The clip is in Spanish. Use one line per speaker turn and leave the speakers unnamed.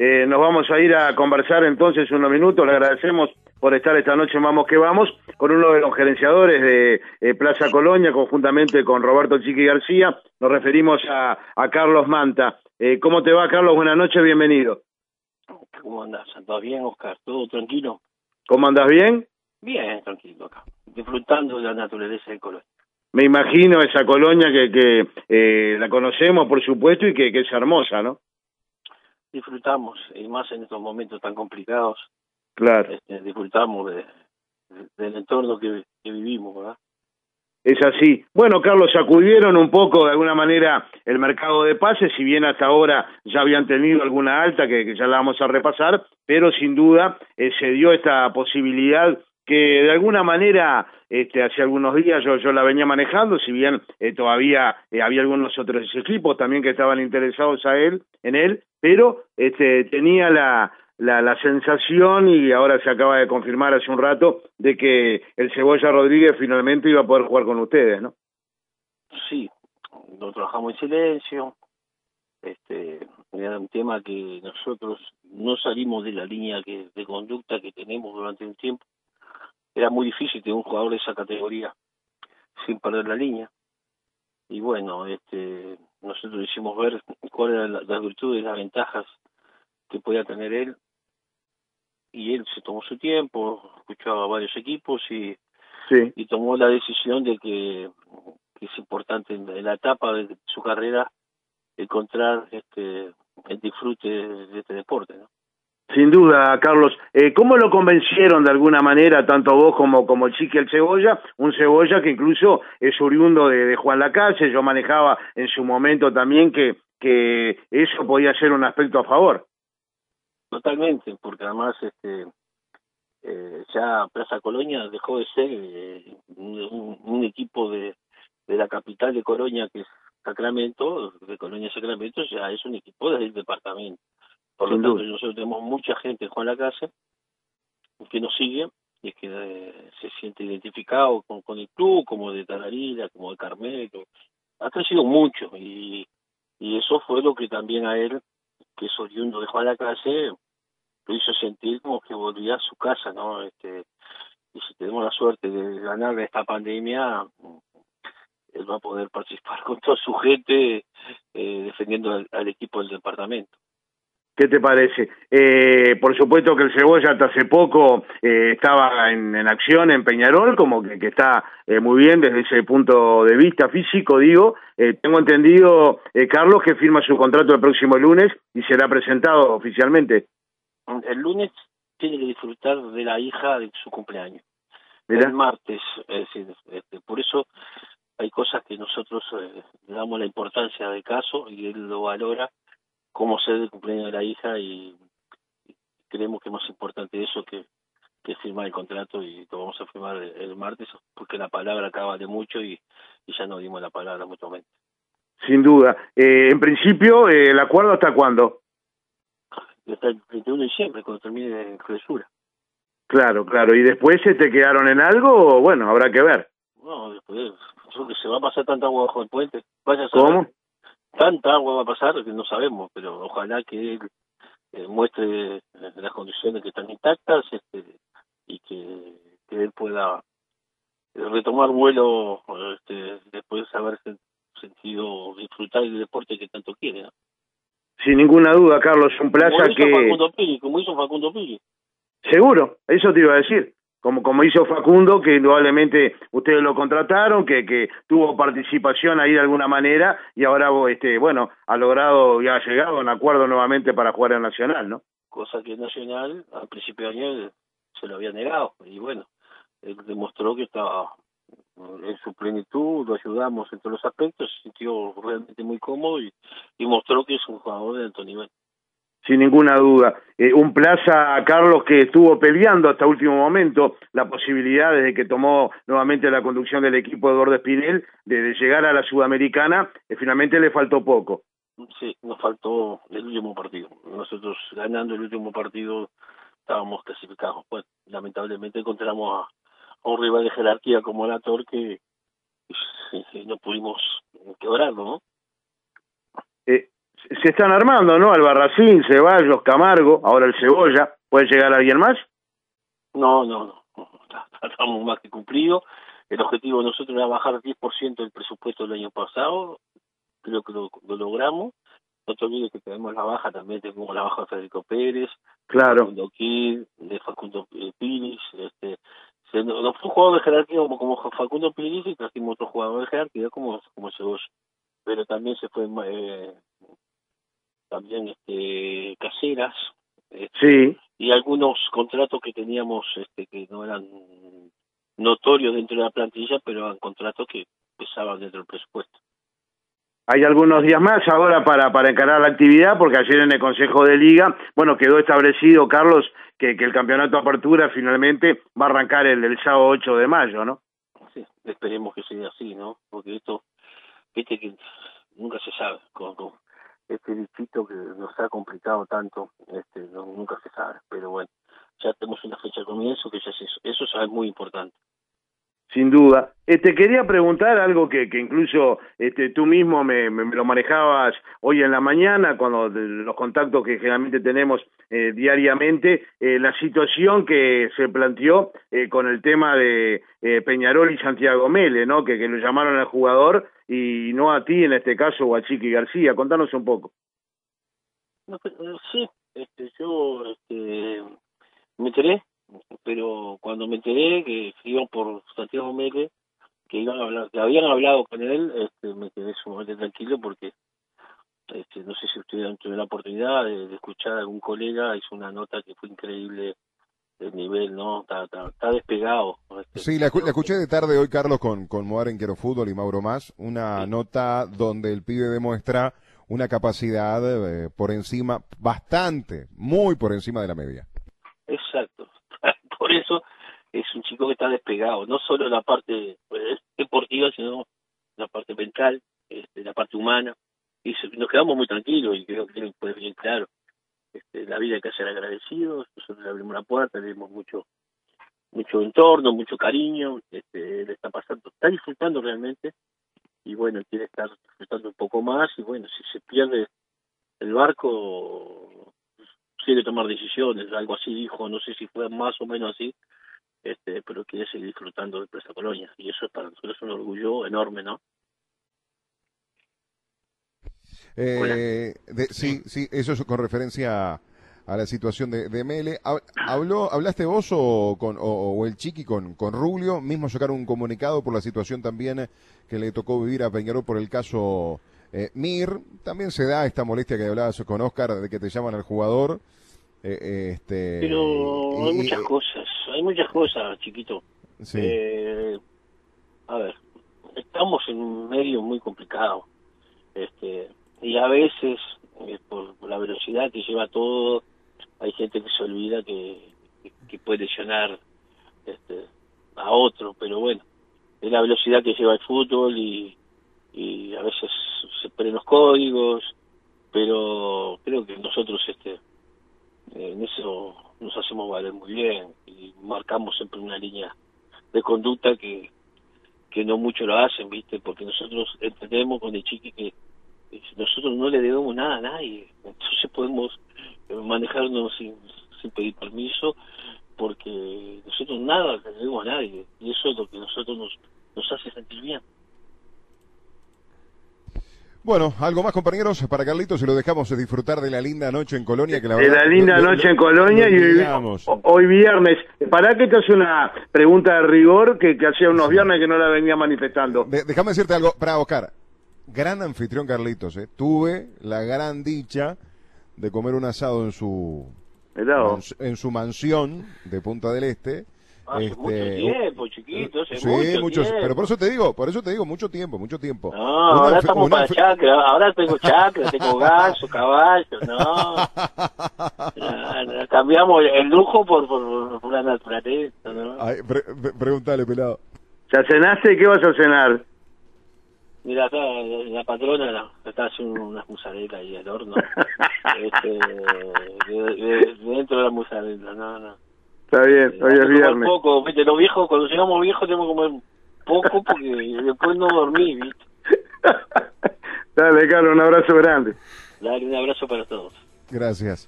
Eh, nos vamos a ir a conversar entonces unos minutos. Le agradecemos por estar esta noche Vamos que Vamos con uno de los gerenciadores de eh, Plaza Colonia, conjuntamente con Roberto Chiqui García. Nos referimos a, Carlos Manta. Eh, ¿Cómo te va, Carlos? Buenas noches, bienvenido.
¿Cómo andas? ¿Todo bien, Oscar? ¿Todo tranquilo?
¿Cómo andas bien?
Bien, tranquilo acá. Disfrutando de la naturaleza de Colonia.
Me imagino esa colonia que, que eh, la conocemos, por supuesto, y que, que es hermosa, ¿no?
Disfrutamos, y más en estos momentos tan complicados,
claro.
Este, disfrutamos de, del entorno que, vivimos, ¿verdad?
Es así. Bueno, Carlos, sacudieron un poco de alguna manera el mercado de pases, si bien hasta ahora ya habían tenido alguna alta que, ya la vamos a repasar, pero sin duda eh, se dio esta posibilidad que de alguna manera este, hace algunos días yo, yo la venía manejando, si bien eh, todavía eh, había algunos otros equipos también que estaban interesados a él, en él, pero este, tenía la, la, la sensación, y ahora se acaba de confirmar hace un rato, de que el Cebolla Rodríguez finalmente iba a poder jugar con ustedes, ¿no?
Sí, lo trabajamos en silencio, este era un tema que nosotros no salimos de la línea que, de conducta que tenemos durante un tiempo era muy difícil tener un jugador de esa categoría sin perder la línea. Y bueno, este nosotros hicimos ver cuáles eran las virtudes y las ventajas que podía tener él. Y él se tomó su tiempo, escuchaba a varios equipos y, y tomó la decisión de que, es importante en la etapa de su carrera encontrar este el disfrute de este deporte. ¿no?
Sin duda, Carlos. Eh, ¿Cómo lo convencieron de alguna manera, tanto vos como, como el Chiqui el Cebolla? Un Cebolla que incluso es oriundo de, de Juan Lacase. Yo manejaba en su momento también que, que eso podía ser un aspecto a favor.
Totalmente, porque además este eh, ya Plaza Colonia dejó de ser eh, un, un, equipo de, de la capital de Colonia, que es Sacramento, de Colonia Sacramento, ya es un equipo del departamento. Por lo tanto, nosotros tenemos mucha gente en Juan la Casa que nos sigue y que eh, se siente identificado con, con el club, como de Tararira, como de Carmelo. Ha crecido mucho y, y eso fue lo que también a él, que es oriundo de Juan la Casa, lo hizo sentir como que volvía a su casa, ¿no? Este, y si tenemos la suerte de ganar esta pandemia, él va a poder participar con toda su gente eh, defendiendo al equipo del departamento.
¿Qué te parece? Eh, por supuesto que el Cebolla hasta hace poco eh, estaba en, acción en Peñarol, como que, que está eh, muy bien desde ese punto de vista físico, digo. tengo entendido, Carlos, que firma su contrato el próximo lunes y será presentado oficialmente.
El lunes tiene que disfrutar de la hija de su cumpleaños. El martes, es decir, este, por eso hay cosas que nosotros le damos la importancia del caso y él lo valora cómo ser el cumpleaños de la hija y, creemos que es más importante eso que, que firmar el contrato y lo vamos a firmar el, martes porque la palabra acaba de mucho y, ya no dimos la palabra mutuamente.
Sin duda. Eh, en principio, eh, ¿el acuerdo hasta cuándo?
Hasta el 31 de diciembre, cuando termine la clausura.
Claro, claro. ¿Y después se te quedaron en algo? Bueno, habrá que ver.
No, después, que se va a pasar tanta agua bajo el puente.
Vaya a ¿Cómo?
Tanta agua va a pasar que no sabemos, pero ojalá que él eh, muestre eh, las condiciones que están intactas este, y que, él pueda eh, retomar vuelo este, después de haberse sentido disfrutar del deporte que tanto quiere.
Sin ninguna duda, Carlos, un plaza que...
Facundo como hizo Facundo Pili.
Seguro, eso te iba a decir como como hizo Facundo, que indudablemente ustedes lo contrataron, que, que tuvo participación ahí de alguna manera y ahora este bueno ha logrado y ha llegado a un acuerdo nuevamente para jugar en Nacional, ¿no?
Cosa que Nacional al principio de año se lo había negado y bueno, él demostró que estaba en su plenitud, lo ayudamos en todos los aspectos, se sintió realmente muy cómodo y, y mostró que es un jugador de alto nivel
sin ninguna duda. Eh, un Plaza, Carlos, que estuvo peleando hasta último momento la posibilidad desde que tomó nuevamente la conducción del equipo de Eduardo Espinel de, llegar a la Sudamericana, y finalmente le faltó poco.
Sí, nos faltó el último partido. Nosotros ganando el último partido estábamos clasificados. Bueno, lamentablemente encontramos a, un rival de jerarquía como la que y no pudimos quebrarlo, ¿no?
Eh, Se están armando, ¿no? Albarracín, Ceballos, Camargo, ahora el Cebolla. ¿Puede llegar alguien más?
No, no, no. Estamos más que cumplido. El objetivo de nosotros era bajar 10% del presupuesto del año pasado. Creo que lo, logramos. No te olvides que tenemos la baja también, tenemos la baja de Federico Pérez,
claro.
Facundo Kid, de Facundo Piris, este, nos fue un jugador de jerarquía como, como Facundo Piris y trajimos otro jugador de jerarquía como, como Cebolla. Pero también se fue eh, también este Caseras. Este,
sí.
Y algunos contratos que teníamos este, que no eran notorios dentro de la plantilla, pero eran contratos que pesaban dentro del presupuesto.
Hay algunos días más ahora para, para encarar la actividad, porque ayer en el Consejo de Liga, bueno, quedó establecido, Carlos, que, que el campeonato apertura finalmente va a arrancar el, el sábado 8 de mayo, ¿no?
Sí, esperemos que sea así, ¿no? Porque esto, viste que nunca se sabe, con, este distrito que nos ha complicado tanto, este, nunca se sabe, pero bueno, ya tenemos una fecha de comienzo que ya es eso, eso es muy importante
sin duda. Este, quería preguntar algo que, que incluso este, tú mismo me, me, lo manejabas hoy en la mañana, cuando los contactos que generalmente tenemos eh, diariamente, eh, la situación que se planteó eh, con el tema de Peñarol y Santiago Mele, ¿no? Que, que lo llamaron al jugador y no a ti en este caso o a Chiqui García. Contanos un poco.
sí, este, yo este, me enteré pero cuando me enteré que iban por Santiago Mele, que iban a hablar, que habían hablado con él, este, me quedé sumamente tranquilo porque este, no sé si ustedes tenido la oportunidad de, escuchar a algún colega, hizo una nota que fue increíble el nivel, ¿no? Está, está, despegado.
Este, sí, la, escuché de tarde hoy, Carlos, con, con Moar en Quiero Fútbol y Mauro Más, una nota donde el pibe demuestra una capacidad eh, por encima, bastante, muy por encima de la media.
Es un chico que está despegado, no solo la parte pues, deportiva, sino la parte mental, este, la parte humana. Y nos quedamos muy tranquilos y creo que fue bien claro. Este, la vida hay que ser agradecidos, nosotros le abrimos la puerta, le dimos mucho mucho entorno, mucho cariño, este, le está pasando, está disfrutando realmente y bueno, quiere estar disfrutando un poco más y bueno, si se pierde el barco, quiere tomar decisiones, algo así dijo, no sé si fue más o menos así, este, pero quiere seguir disfrutando de Presa Colonia, y eso es para nosotros un orgullo enorme, ¿no?
Eh, sí, sí, eso es con referencia a, la situación de, de, Mele. ¿Habló, ¿Hablaste vos o, con, o, el Chiqui con, con Rubio? Mismo sacaron un comunicado por la situación también que le tocó vivir a Peñarol por el caso eh, Mir. También se da esta molestia que hablabas con Oscar de que te llaman al jugador. Eh, este,
Pero hay muchas cosas, hay muchas cosas, chiquito. Eh, a ver, estamos en un medio muy complicado. Este, y a veces, eh, por, la velocidad que lleva todo, hay gente que se olvida que, que, puede lesionar este, a otro, pero bueno, es la velocidad que lleva el fútbol y, y a veces se ponen los códigos, pero creo que nosotros este en eso nos hacemos valer muy bien y marcamos siempre una línea de conducta que que no mucho lo hacen, ¿viste? Porque nosotros entendemos con el chiqui que nosotros no le debemos nada a nadie, entonces podemos manejarnos sin, sin pedir permiso porque nosotros nada le debemos a nadie y eso es lo que nosotros nos, nos hace sentir bien.
Bueno, algo más compañeros para Carlitos y lo dejamos disfrutar de la linda noche en Colonia. Que la,
de la linda noche en Colonia y hoy, viernes. Para que te hace una pregunta de rigor que, que hacía unos viernes que no la venía manifestando.
déjame decirte algo para Oscar. Gran anfitrión Carlitos, ¿eh? tuve la gran dicha de comer un asado en su en su mansión de Punta del Este
Hace este, mucho tiempo, chiquito, hace
sí,
mucho tiempo.
pero por eso te digo, por eso te digo, mucho tiempo, mucho tiempo.
No, ahora estamos para chacra, ahora tengo chacra, tengo ganso, caballo, no. cambiamos el lujo por, por, por la naturaleza, ¿no?
Ay, pregúntale, pelado.
¿Ya cenaste? ¿Qué vas a cenar?
Mira, acá la patrona está haciendo unas musarelas ahí al horno. este, dentro de la musarela, no, no.
Está bien, hoy es viernes.
Poco, ¿viste? Los viejos, cuando llegamos viejos, tenemos que comer poco porque después no dormí, ¿viste?
Dale, Carlos, un abrazo grande.
Dale un abrazo para todos.
Gracias.